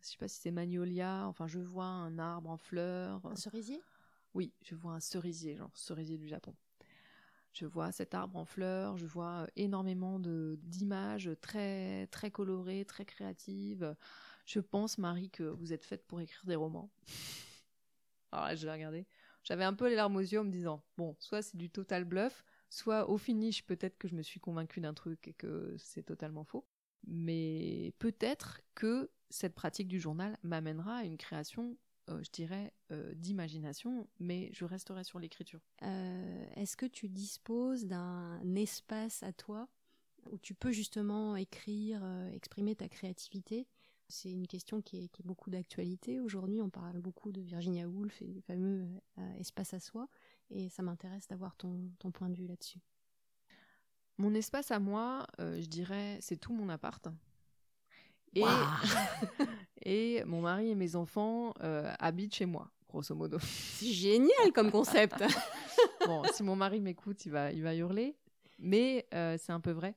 Je sais pas si c'est magnolia. Enfin, je vois un arbre en fleurs. Un cerisier? Oui, je vois un cerisier, genre cerisier du Japon. Je vois cet arbre en fleurs, je vois énormément de d'images très très colorées, très créatives. Je pense, Marie, que vous êtes faite pour écrire des romans. Alors là, je vais regarder. J'avais un peu les larmes aux yeux en me disant, bon, soit c'est du total bluff, soit au finish, peut-être que je me suis convaincue d'un truc et que c'est totalement faux. Mais peut-être que cette pratique du journal m'amènera à une création euh, je dirais, euh, d'imagination, mais je resterai sur l'écriture. Euh, est-ce que tu disposes d'un espace à toi où tu peux justement écrire, exprimer ta créativité? C'est une question qui est, beaucoup d'actualité. Aujourd'hui, on parle beaucoup de Virginia Woolf et du fameux espace à soi, et ça m'intéresse d'avoir ton, point de vue là-dessus. Mon espace à moi, je dirais, c'est tout mon appart. Et, et mon mari et mes enfants euh, habitent chez moi, grosso modo. C'est génial comme concept. bon, si mon mari m'écoute, il va, il va hurler, mais euh, c'est un peu vrai.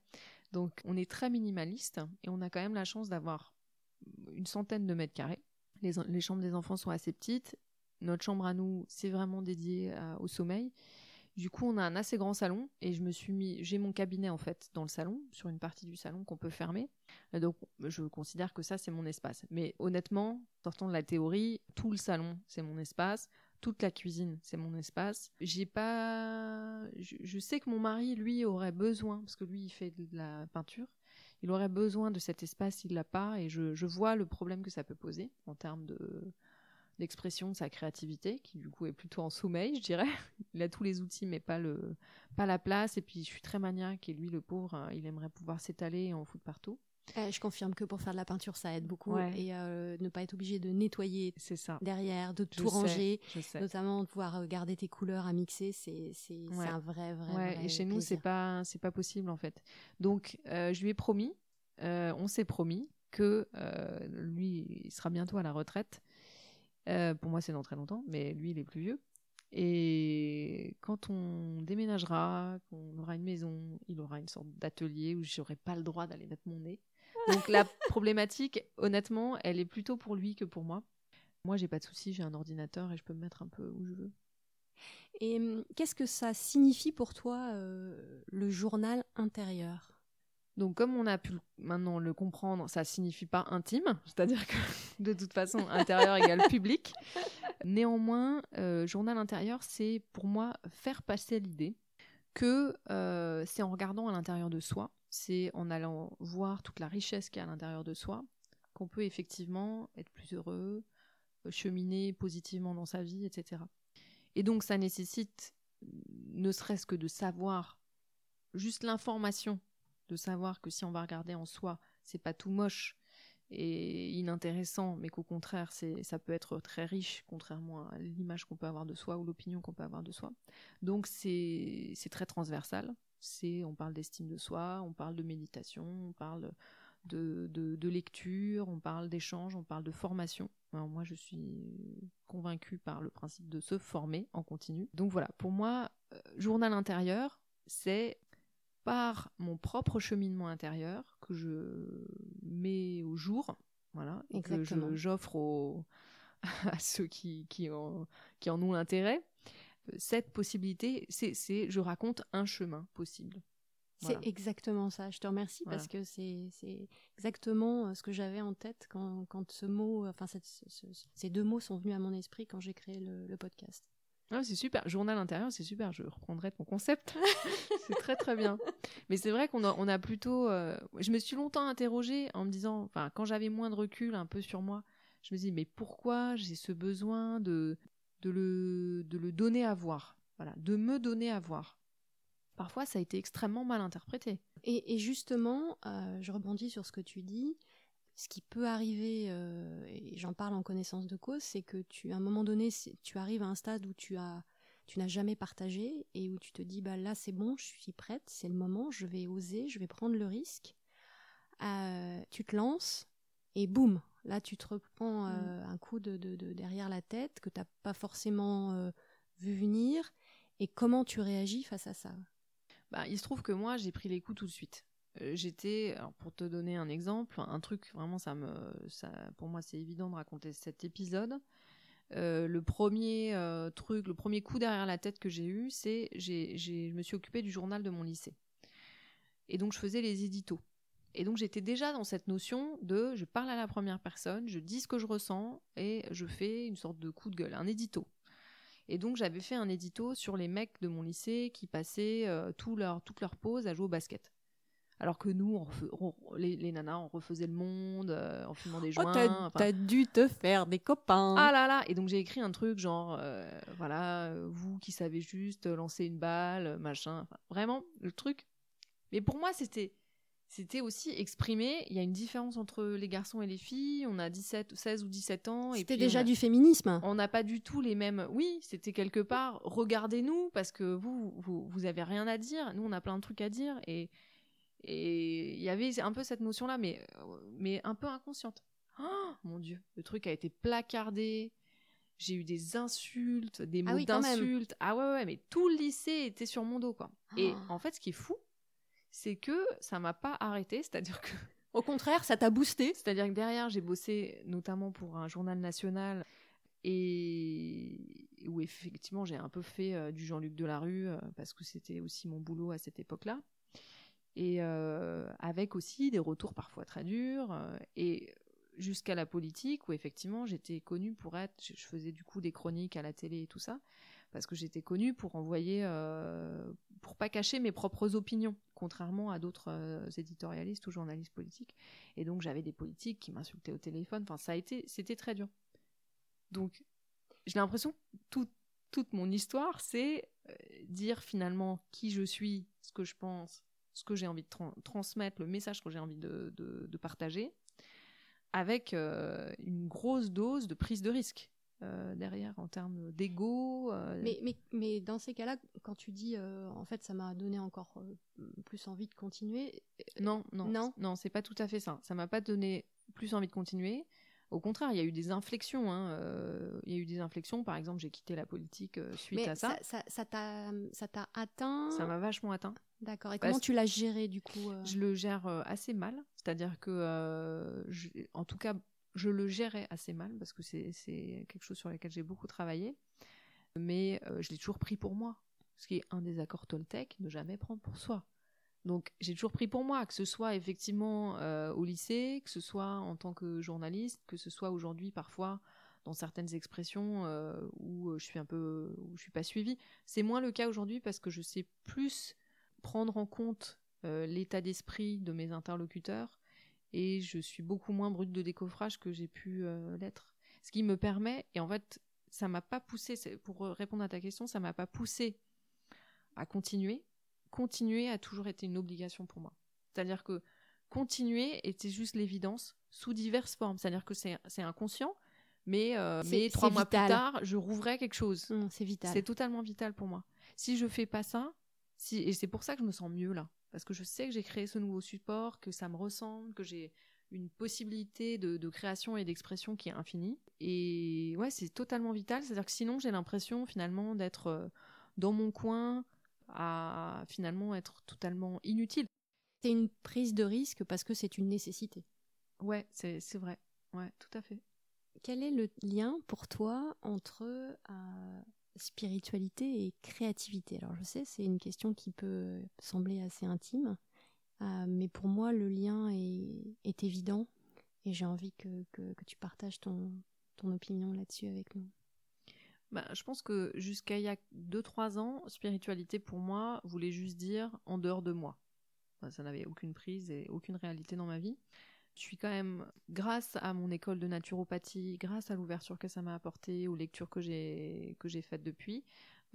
Donc, on est très minimaliste et on a quand même la chance d'avoir une centaine de mètres carrés. Les, les, chambres des enfants sont assez petites. Notre chambre à nous, c'est vraiment dédié au sommeil. Du coup, on a un assez grand salon et je me suis mis, j'ai mon cabinet en fait dans le salon, sur une partie du salon qu'on peut fermer. Donc, je considère que ça c'est mon espace. Mais honnêtement, sortant de la théorie, tout le salon c'est mon espace, toute la cuisine c'est mon espace. J'ai pas, je, sais que mon mari lui aurait besoin parce que lui il fait de la peinture. Il aurait besoin de cet espace, il l'a pas, et je vois le problème que ça peut poser en termes de, l'expression de sa créativité, qui du coup est plutôt en sommeil, je dirais. Il a tous les outils, mais pas le, pas la place. Et puis je suis très maniaque, et lui, le pauvre, hein, il aimerait pouvoir s'étaler et en foutre partout. Eh, je confirme que pour faire de la peinture, ça aide beaucoup. Et euh, ne pas être obligé de nettoyer ça. derrière, de tout ranger, notamment de pouvoir euh, garder tes couleurs à mixer, c'est un vrai, vrai, ouais. Et chez nous, c'est pas, pas possible en fait. Donc, euh, je lui ai promis, on s'est promis que lui, il sera bientôt à la retraite euh, pour moi, c'est dans très longtemps, mais lui, il est plus vieux. Et quand on déménagera, qu'on aura une maison, il aura une sorte d'atelier où j'aurai pas le droit d'aller mettre mon nez. Donc la problématique, honnêtement, elle est plutôt pour lui que pour moi. Moi, j'ai pas de souci, j'ai un ordinateur et je peux me mettre un peu où je veux. Et hum, qu'est-ce que ça signifie pour toi euh, le journal intérieur? Donc, comme on a pu maintenant le comprendre, ça signifie pas intime, c'est-à-dire que de toute façon, intérieur égale public. Néanmoins, euh, journal intérieur, c'est pour moi faire passer l'idée que euh, c'est en regardant à l'intérieur de soi, c'est en allant voir toute la richesse qu'il y a à l'intérieur de soi, qu'on peut effectivement être plus heureux, euh, cheminer positivement dans sa vie, etc. Et donc, ça nécessite ne serait-ce que de savoir juste l'information de savoir que si on va regarder en soi, c'est pas tout moche et inintéressant, mais qu'au contraire, c'est, ça peut être très riche, contrairement à l'image qu'on peut avoir de soi ou l'opinion qu'on peut avoir de soi. Donc c'est, c'est très transversal. C'est, on parle d'estime de soi, on parle de méditation, on parle de, de, lecture, on parle d'échange, on parle de formation. Moi, je suis convaincue par le principe de se former en continu. Donc voilà, pour moi, euh, journal intérieur, c'est par mon propre cheminement intérieur que je mets au jour, voilà, et que j'offre à ceux qui, qui, en, qui en ont l'intérêt. Cette possibilité, c'est je raconte un chemin possible. C'est exactement ça. Je te remercie parce que c'est exactement euh, ce que j'avais en tête quand, quand ce mot, enfin ces deux mots sont venus à mon esprit quand j'ai créé le podcast. Ah, c'est super. Journal intérieur, c'est super. Je reprendrai ton concept. c'est très très bien. Mais c'est vrai qu'on a, on a plutôt. Euh, je me suis longtemps interrogée en me disant, enfin, quand j'avais moins de recul un peu sur moi, je me dis, mais pourquoi j'ai ce besoin de, de, le, de le donner à voir? Voilà, de me donner à voir. Parfois, ça a été extrêmement mal interprété. Et, justement, euh, je rebondis sur ce que tu dis. Ce qui peut arriver, euh, et j'en parle en connaissance de cause, c'est que tu, à un moment donné, tu arrives à un stade où tu as, tu n'as jamais partagé et où tu te dis, bah là, c'est bon, je suis prête, c'est le moment, je vais oser, je vais prendre le risque. Euh, tu te lances et boum, là, tu te reprends mm. un coup de, derrière la tête que tu n'as pas forcément vu venir. Et comment tu réagis face à ça? Bah, il se trouve que moi, j'ai pris les coups tout de suite. Euh, j'étais, pour te donner un exemple, un truc vraiment, ça me, ça, pour moi, c'est évident de raconter cet épisode. Euh, le premier euh, truc, le premier coup derrière la tête que j'ai eu, c'est j'ai, je me suis occupée du journal de mon lycée. Et donc je faisais les éditos. Et donc j'étais déjà dans cette notion de je parle à la première personne, je dis ce que je ressens et je fais une sorte de coup de gueule, un édito. Et donc j'avais fait un édito sur les mecs de mon lycée qui passaient tout leur, toute leur pause à jouer au basket. Alors que nous, les, nanas, on refaisait le monde euh, en fumant des oh, joints. t'as, dû te faire des copains. Ah là là Et donc j'ai écrit un truc genre, euh, voilà, vous qui savez juste lancer une balle, machin. vraiment, le truc. Mais pour moi, c'était c'était aussi exprimé. Il y a une différence entre les garçons et les filles. On a 17, 16 ou 17 ans. C'était déjà du féminisme. On n'a pas du tout les mêmes. Oui, c'était quelque part. Regardez-nous parce que vous, vous, vous avez rien à dire. Nous, on a plein de trucs à dire. Et et il y avait un peu cette notion-là, mais mais un peu inconsciente. Oh, mon Dieu, le truc a été placardé. J'ai eu des insultes, des ah mots d'insultes. Ah ouais, ouais, mais tout le lycée était sur mon dos, quoi. Et oh. en fait, ce qui est fou, c'est que ça m'a pas arrêté, c'est-à-dire que au contraire, ça t'a boosté. C'est-à-dire que derrière, j'ai bossé notamment pour un journal national et où effectivement j'ai un peu fait euh, du Jean-Luc Delarue euh, parce que c'était aussi mon boulot à cette époque-là. Et euh, avec aussi des retours parfois très durs et jusqu'à la politique où effectivement j'étais connue pour être, je faisais du coup des chroniques à la télé et tout ça parce que j'étais connue pour envoyer, euh, pour pas cacher mes propres opinions, contrairement à d'autres euh, éditorialistes ou journalistes politiques. Et donc j'avais des politiques qui m'insultaient au téléphone. Enfin, ça a été, c'était très dur. Donc, j'ai l'impression que toute mon histoire, c'est euh, dire finalement qui je suis, ce que je pense, ce que j'ai envie de transmettre, le message que j'ai envie de, de partager, avec une grosse dose de prise de risque. Euh, derrière en termes d'ego. Euh. Mais, mais, mais, dans ces cas-là, quand tu dis euh, en fait ça m'a donné encore plus envie de continuer. Non, non, non, non, c'est pas tout à fait ça. Ça m'a pas donné plus envie de continuer. Au contraire, il y a eu des inflexions. Hein. il y a eu des inflexions. Par exemple, j'ai quitté la politique suite à ça. Ça, ça, ça t'a atteint. Ça m'a vachement atteint. D'accord. Et comment tu l'as géré du coup Je le gère assez mal. C'est-à-dire que, en tout cas, je le gérais assez mal parce que c'est quelque chose sur lequel j'ai beaucoup travaillé. Mais euh, je l'ai toujours pris pour moi. Ce qui est un des accords Toltec, ne jamais prendre pour soi. Donc j'ai toujours pris pour moi, que ce soit effectivement euh, au lycée, que ce soit en tant que journaliste, que ce soit aujourd'hui parfois dans certaines expressions euh, où je suis un peu, où je suis pas suivie. C'est moins le cas aujourd'hui parce que je sais plus prendre en compte l'état d'esprit de mes interlocuteurs et je suis beaucoup moins brute de décoffrage que j'ai pu euh, l'être. Ce qui me permet, et en fait, ça m'a pas poussé, pour répondre à ta question, ça m'a pas poussé à continuer. Continuer a toujours été une obligation pour moi. C'est-à-dire que continuer était juste l'évidence sous diverses formes. C'est-à-dire que c'est inconscient, mais, euh, mais trois mois plus tard, je rouvrais quelque chose. Mmh, c'est vital. C'est totalement vital pour moi. Si je fais pas ça, si, et c'est pour ça que je me sens mieux là parce que je sais que j'ai créé ce nouveau support, que ça me ressemble, que j'ai une possibilité de, création et d'expression qui est infinie. Et ouais, c'est totalement vital. C'est-à-dire que sinon, j'ai l'impression finalement d'être euh, dans mon coin, à finalement être totalement inutile. C'est une prise de risque parce que c'est une nécessité. Ouais, c'est vrai. Ouais, tout à fait. Quel est le lien pour toi entre euh, spiritualité et créativité? Alors je sais, c'est une question qui peut sembler assez intime, euh, mais pour moi le lien est, évident et j'ai envie que, tu partages ton, ton opinion là-dessus avec nous. Bah, je pense que jusqu'à il y a 2-3 ans, spiritualité pour moi voulait juste dire en dehors de moi. ça n'avait aucune prise et aucune réalité dans ma vie je suis quand même, grâce à mon école de naturopathie, grâce à l'ouverture que ça m'a apporté, aux lectures que j'ai que j'ai faites depuis,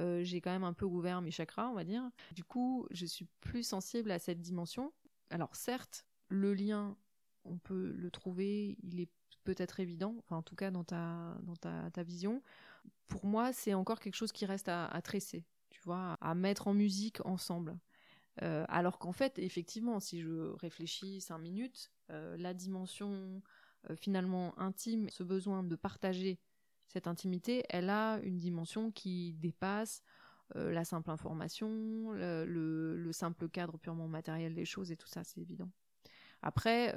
euh, j'ai quand même un peu ouvert mes chakras, on va dire. Du coup, je suis plus sensible à cette dimension. Alors certes, le lien, on peut le trouver, il est peut-être évident, enfin en tout cas dans ta, dans ta, ta vision. Pour moi, c'est encore quelque chose qui reste à, tresser, tu vois, à mettre en musique ensemble. Euh, alors qu'en fait, effectivement, si je réfléchis cinq minutes, euh, la dimension euh, finalement intime, ce besoin de partager cette intimité, elle a une dimension qui dépasse la simple information, le, simple cadre purement matériel des choses et tout ça, c'est évident. Après,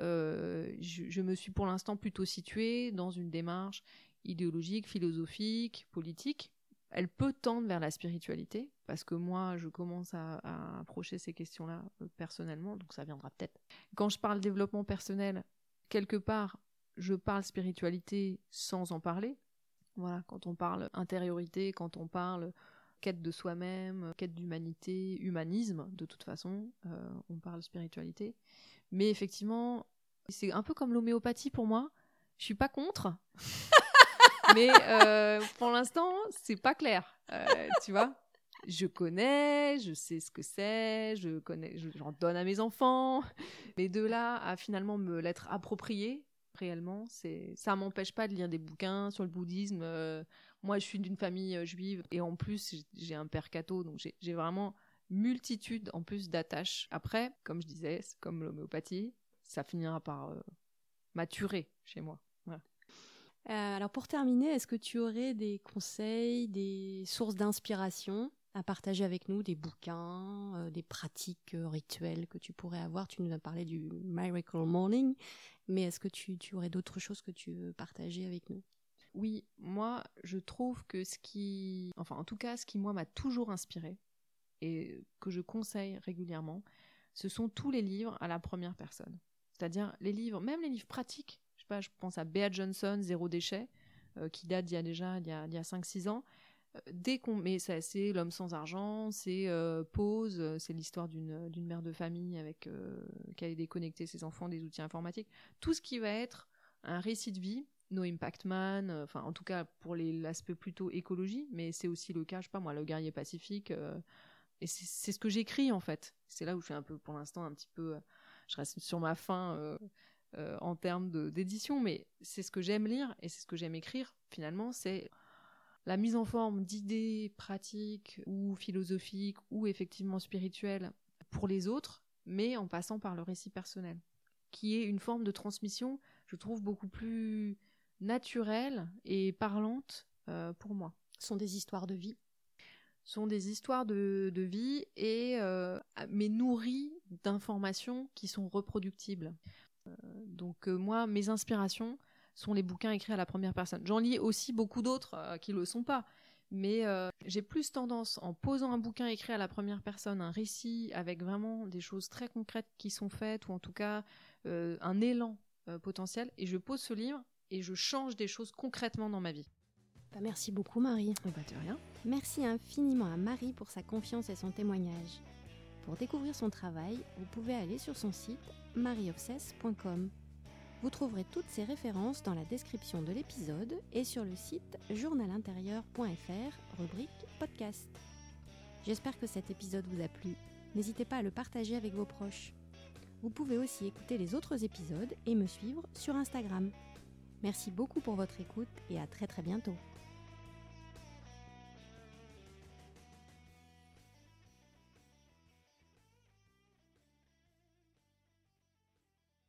je, je, me suis pour l'instant plutôt située dans une démarche idéologique, philosophique, politique, elle peut tendre vers la spiritualité, parce que moi, je commence à, approcher ces questions-là euh, personnellement, donc ça viendra peut-être. Quand je parle développement personnel, quelque part, je parle spiritualité sans en parler. Voilà, quand on parle intériorité, quand on parle quête de soi-même, quête d'humanité, humanisme, de toute façon, euh, on parle spiritualité. Mais effectivement, c'est un peu comme l'homéopathie pour moi. Je suis pas contre. mais euh, pour l'instant, c'est pas clair. Euh, tu vois Je connais, je sais ce que c'est, je connais, j'en donne à mes enfants. Mais de là à finalement me l'être approprié, réellement, c'est ça m'empêche pas de lire des bouquins sur le bouddhisme. Euh, moi, je suis d'une famille juive et en plus, j'ai un père catho, donc j'ai vraiment multitude en plus d'attaches. Après, comme je disais, comme l'homéopathie, ça finira par maturer chez moi. Euh, alors pour terminer, est-ce que tu aurais des conseils, des sources d'inspiration à partager avec nous, des bouquins, euh, des pratiques euh, rituelles que tu pourrais avoir? Tu nous as parlé du Miracle Morning, mais est-ce que tu, tu aurais d'autres choses que tu veux partager avec nous? Oui, moi je trouve que ce qui, enfin en tout cas ce qui moi m'a toujours inspiré et que je conseille régulièrement, ce sont tous les livres à la première personne. C'est-à-dire les livres, même les livres pratiques je pense à Bea Johnson, Zéro déchet, euh, qui date d'il y a déjà il y a, a 5-6 ans. Euh, dès qu'on mais c'est l'homme sans argent, c'est euh, pause, euh, c'est l'histoire d'une mère de famille avec qui a déconnecté ses enfants des outils informatiques. Tout ce qui va être un récit de vie, No Impact Man, enfin en tout cas pour l'aspect plutôt écologie, mais c'est aussi le cas, je sais pas moi, le guerrier pacifique. et c'est ce que j'écris en fait. C'est là où je suis un peu pour l'instant un petit peu, je reste sur ma fin en termes d'édition, mais c'est ce que j'aime lire et c'est ce que j'aime écrire. Finalement, c'est la mise en forme d'idées pratiques ou philosophiques ou effectivement spirituelles pour les autres, mais en passant par le récit personnel, qui est une forme de transmission, je trouve, beaucoup plus naturelle et parlante euh, pour moi. Ce sont des histoires de vie sont des histoires de, de vie et euh, mais nourries d'informations qui sont reproductibles. Euh, donc euh, moi, mes inspirations sont les bouquins écrits à la première personne. J'en lis aussi beaucoup d'autres euh, qui le sont pas. Mais euh, j'ai plus tendance, en posant un bouquin écrit à la première personne, un récit avec vraiment des choses très concrètes qui sont faites, ou en tout cas euh, un élan euh, potentiel, et je pose ce livre et je change des choses concrètement dans ma vie. Bah, merci beaucoup Marie. Oh bah de rien. Merci infiniment à Marie pour sa confiance et son témoignage. Pour découvrir son travail, vous pouvez aller sur son site marieofcess.com. Vous trouverez toutes ces références dans la description de l'épisode et sur le site journalintérieur.fr, rubrique podcast. J'espère que cet épisode vous a plu. N'hésitez pas à le partager avec vos proches. Vous pouvez aussi écouter les autres épisodes et me suivre sur Instagram. Merci beaucoup pour votre écoute et à très très bientôt.